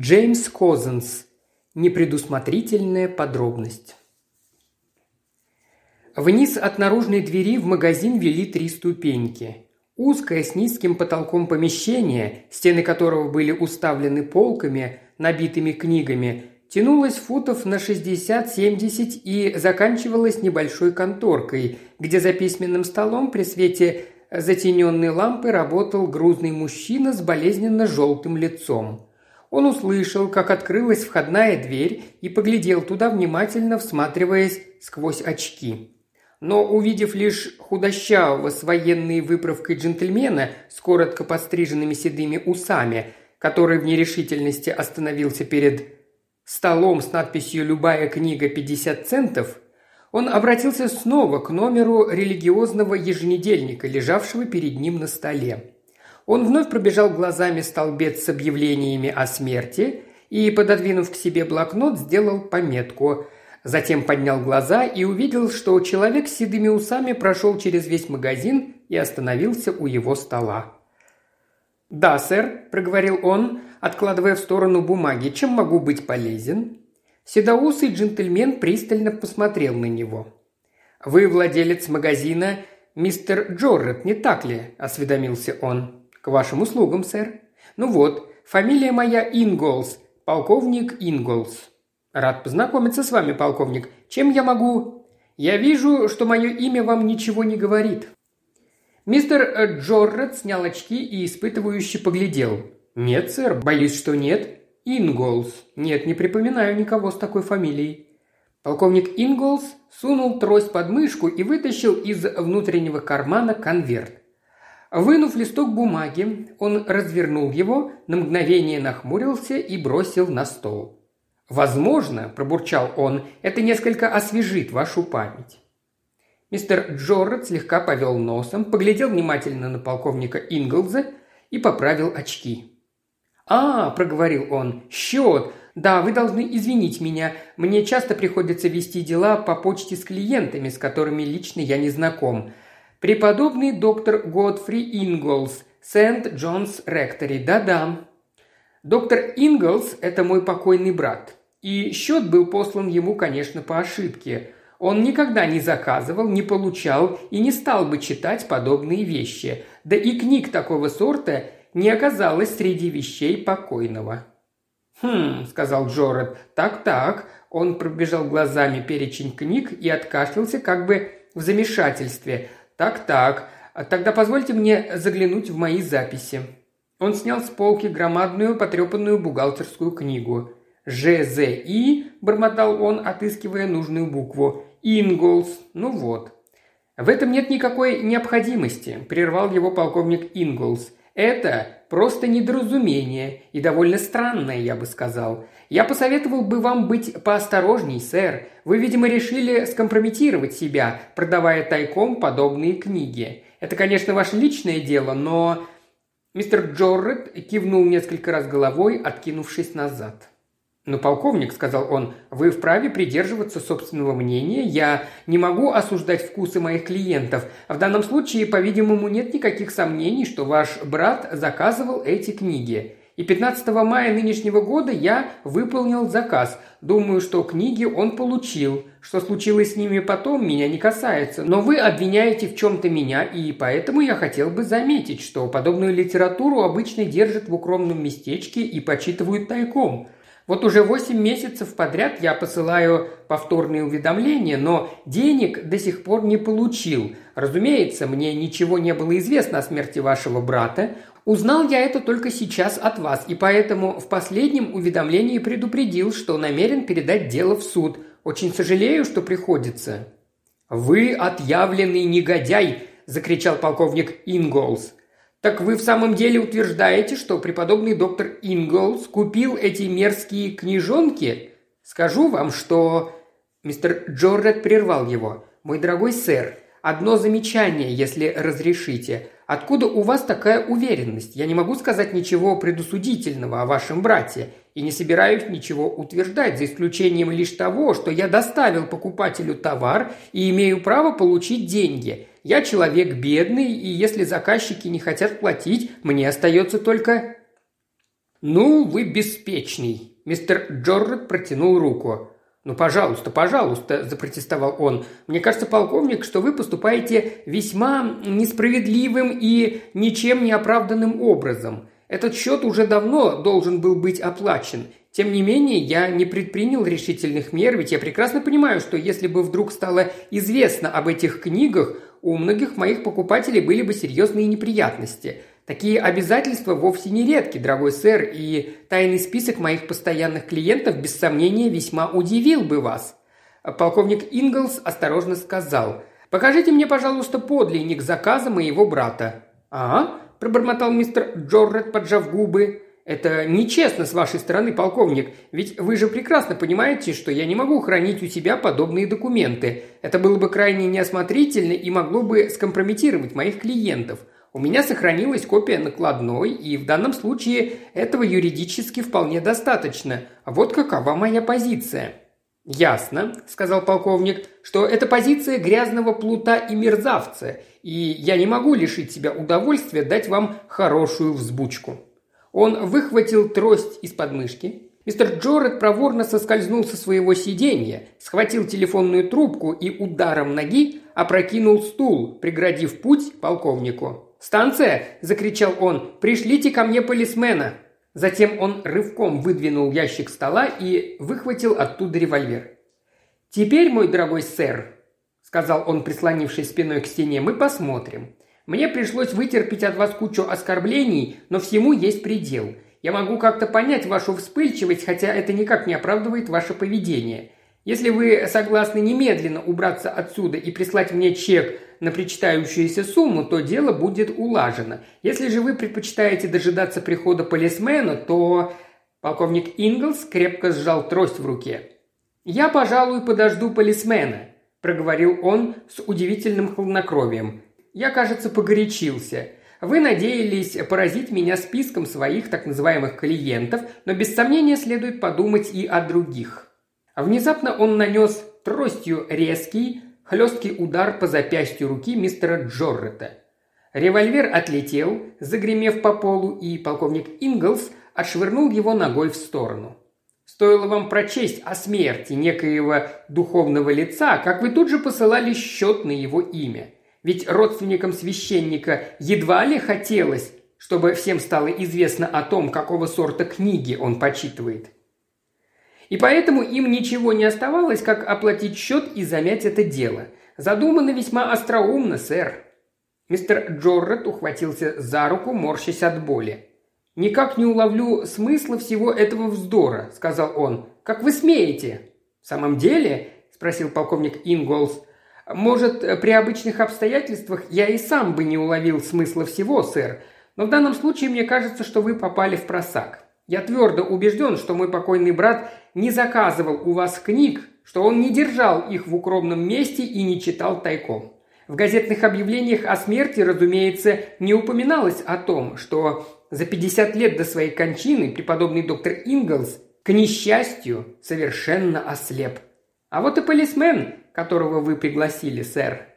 Джеймс Козенс. Непредусмотрительная подробность. Вниз от наружной двери в магазин вели три ступеньки. Узкое с низким потолком помещение, стены которого были уставлены полками, набитыми книгами, тянулось футов на 60-70 и заканчивалось небольшой конторкой, где за письменным столом при свете затененной лампы работал грузный мужчина с болезненно желтым лицом. Он услышал, как открылась входная дверь и поглядел туда, внимательно всматриваясь сквозь очки. Но, увидев лишь худощавого с военной выправкой джентльмена с коротко подстриженными седыми усами, который в нерешительности остановился перед столом с надписью «Любая книга 50 центов», он обратился снова к номеру религиозного еженедельника, лежавшего перед ним на столе. Он вновь пробежал глазами столбец с объявлениями о смерти и, пододвинув к себе блокнот, сделал пометку. Затем поднял глаза и увидел, что человек с седыми усами прошел через весь магазин и остановился у его стола. «Да, сэр», – проговорил он, откладывая в сторону бумаги, – «чем могу быть полезен?» Седоусый джентльмен пристально посмотрел на него. «Вы владелец магазина мистер Джоррет, не так ли?» – осведомился он. «К вашим услугам, сэр». «Ну вот, фамилия моя Инголс, полковник Инголс». «Рад познакомиться с вами, полковник. Чем я могу...» «Я вижу, что мое имя вам ничего не говорит». Мистер Джоррет снял очки и испытывающе поглядел. «Нет, сэр, боюсь, что нет. Инголс. Нет, не припоминаю никого с такой фамилией». Полковник Инголс сунул трость под мышку и вытащил из внутреннего кармана конверт. Вынув листок бумаги, он развернул его, на мгновение нахмурился и бросил на стол. «Возможно, – пробурчал он, – это несколько освежит вашу память». Мистер Джоррет слегка повел носом, поглядел внимательно на полковника Инглза и поправил очки. «А, – проговорил он, – счет. Да, вы должны извинить меня. Мне часто приходится вести дела по почте с клиентами, с которыми лично я не знаком. Преподобный доктор Годфри Инглс, Сент-Джонс Ректори. Да-да. Доктор Инглс – это мой покойный брат. И счет был послан ему, конечно, по ошибке. Он никогда не заказывал, не получал и не стал бы читать подобные вещи. Да и книг такого сорта – не оказалось среди вещей покойного. «Хм», – сказал Джоред, – «так-так». Он пробежал глазами перечень книг и откашлялся как бы в замешательстве. «Так-так, тогда позвольте мне заглянуть в мои записи». Он снял с полки громадную потрепанную бухгалтерскую книгу. «ЖЗИ», – бормотал он, отыскивая нужную букву. «Инголс», ну вот. «В этом нет никакой необходимости», – прервал его полковник Инголс. Это просто недоразумение и довольно странное, я бы сказал. Я посоветовал бы вам быть поосторожней, сэр. Вы, видимо, решили скомпрометировать себя, продавая тайком подобные книги. Это, конечно, ваше личное дело, но...» Мистер Джоррет кивнул несколько раз головой, откинувшись назад. «Но, полковник», — сказал он, — «вы вправе придерживаться собственного мнения. Я не могу осуждать вкусы моих клиентов. В данном случае, по-видимому, нет никаких сомнений, что ваш брат заказывал эти книги. И 15 мая нынешнего года я выполнил заказ. Думаю, что книги он получил. Что случилось с ними потом, меня не касается. Но вы обвиняете в чем-то меня, и поэтому я хотел бы заметить, что подобную литературу обычно держат в укромном местечке и почитывают тайком». Вот уже 8 месяцев подряд я посылаю повторные уведомления, но денег до сих пор не получил. Разумеется, мне ничего не было известно о смерти вашего брата. Узнал я это только сейчас от вас, и поэтому в последнем уведомлении предупредил, что намерен передать дело в суд. Очень сожалею, что приходится». «Вы отъявленный негодяй!» – закричал полковник Инголс. «Так вы в самом деле утверждаете, что преподобный доктор Инглс купил эти мерзкие книжонки? Скажу вам, что...» Мистер Джоррет прервал его. «Мой дорогой сэр, одно замечание, если разрешите. Откуда у вас такая уверенность? Я не могу сказать ничего предусудительного о вашем брате и не собираюсь ничего утверждать, за исключением лишь того, что я доставил покупателю товар и имею право получить деньги. Я человек бедный, и если заказчики не хотят платить, мне остается только...» «Ну, вы беспечный!» Мистер Джоррет протянул руку. «Ну, пожалуйста, пожалуйста», – запротестовал он. «Мне кажется, полковник, что вы поступаете весьма несправедливым и ничем не оправданным образом. Этот счет уже давно должен был быть оплачен. Тем не менее, я не предпринял решительных мер, ведь я прекрасно понимаю, что если бы вдруг стало известно об этих книгах, у многих моих покупателей были бы серьезные неприятности. Такие обязательства вовсе не редки, дорогой сэр, и тайный список моих постоянных клиентов без сомнения весьма удивил бы вас. Полковник Инглс осторожно сказал, «Покажите мне, пожалуйста, подлинник заказа моего брата». «А?» – пробормотал мистер Джоррет, поджав губы. «Это нечестно с вашей стороны, полковник, ведь вы же прекрасно понимаете, что я не могу хранить у себя подобные документы. Это было бы крайне неосмотрительно и могло бы скомпрометировать моих клиентов. У меня сохранилась копия накладной, и в данном случае этого юридически вполне достаточно. Вот какова моя позиция». «Ясно», – сказал полковник, – «что это позиция грязного плута и мерзавца, и я не могу лишить себя удовольствия дать вам хорошую взбучку». Он выхватил трость из подмышки. Мистер Джоред проворно соскользнул со своего сиденья, схватил телефонную трубку и ударом ноги опрокинул стул, преградив путь полковнику. «Станция!» – закричал он. «Пришлите ко мне полисмена!» Затем он рывком выдвинул ящик стола и выхватил оттуда револьвер. «Теперь, мой дорогой сэр», – сказал он, прислонившись спиной к стене, – «мы посмотрим. Мне пришлось вытерпеть от вас кучу оскорблений, но всему есть предел. Я могу как-то понять вашу вспыльчивость, хотя это никак не оправдывает ваше поведение. Если вы согласны немедленно убраться отсюда и прислать мне чек на причитающуюся сумму, то дело будет улажено. Если же вы предпочитаете дожидаться прихода полисмена, то...» Полковник Инглс крепко сжал трость в руке. «Я, пожалуй, подожду полисмена», – проговорил он с удивительным хладнокровием. «Я, кажется, погорячился. Вы надеялись поразить меня списком своих так называемых клиентов, но без сомнения следует подумать и о других». Внезапно он нанес тростью резкий, хлесткий удар по запястью руки мистера Джоррета. Револьвер отлетел, загремев по полу, и полковник Инглс отшвырнул его ногой в сторону. Стоило вам прочесть о смерти некоего духовного лица, как вы тут же посылали счет на его имя. Ведь родственникам священника едва ли хотелось, чтобы всем стало известно о том, какого сорта книги он почитывает – и поэтому им ничего не оставалось, как оплатить счет и замять это дело. Задумано весьма остроумно, сэр. Мистер Джоррет ухватился за руку, морщась от боли. «Никак не уловлю смысла всего этого вздора», – сказал он. «Как вы смеете?» «В самом деле?» – спросил полковник Инголс. «Может, при обычных обстоятельствах я и сам бы не уловил смысла всего, сэр, но в данном случае мне кажется, что вы попали в просак. Я твердо убежден, что мой покойный брат не заказывал у вас книг, что он не держал их в укромном месте и не читал тайком. В газетных объявлениях о смерти, разумеется, не упоминалось о том, что за 50 лет до своей кончины преподобный доктор Инглс, к несчастью, совершенно ослеп. А вот и полисмен, которого вы пригласили, сэр.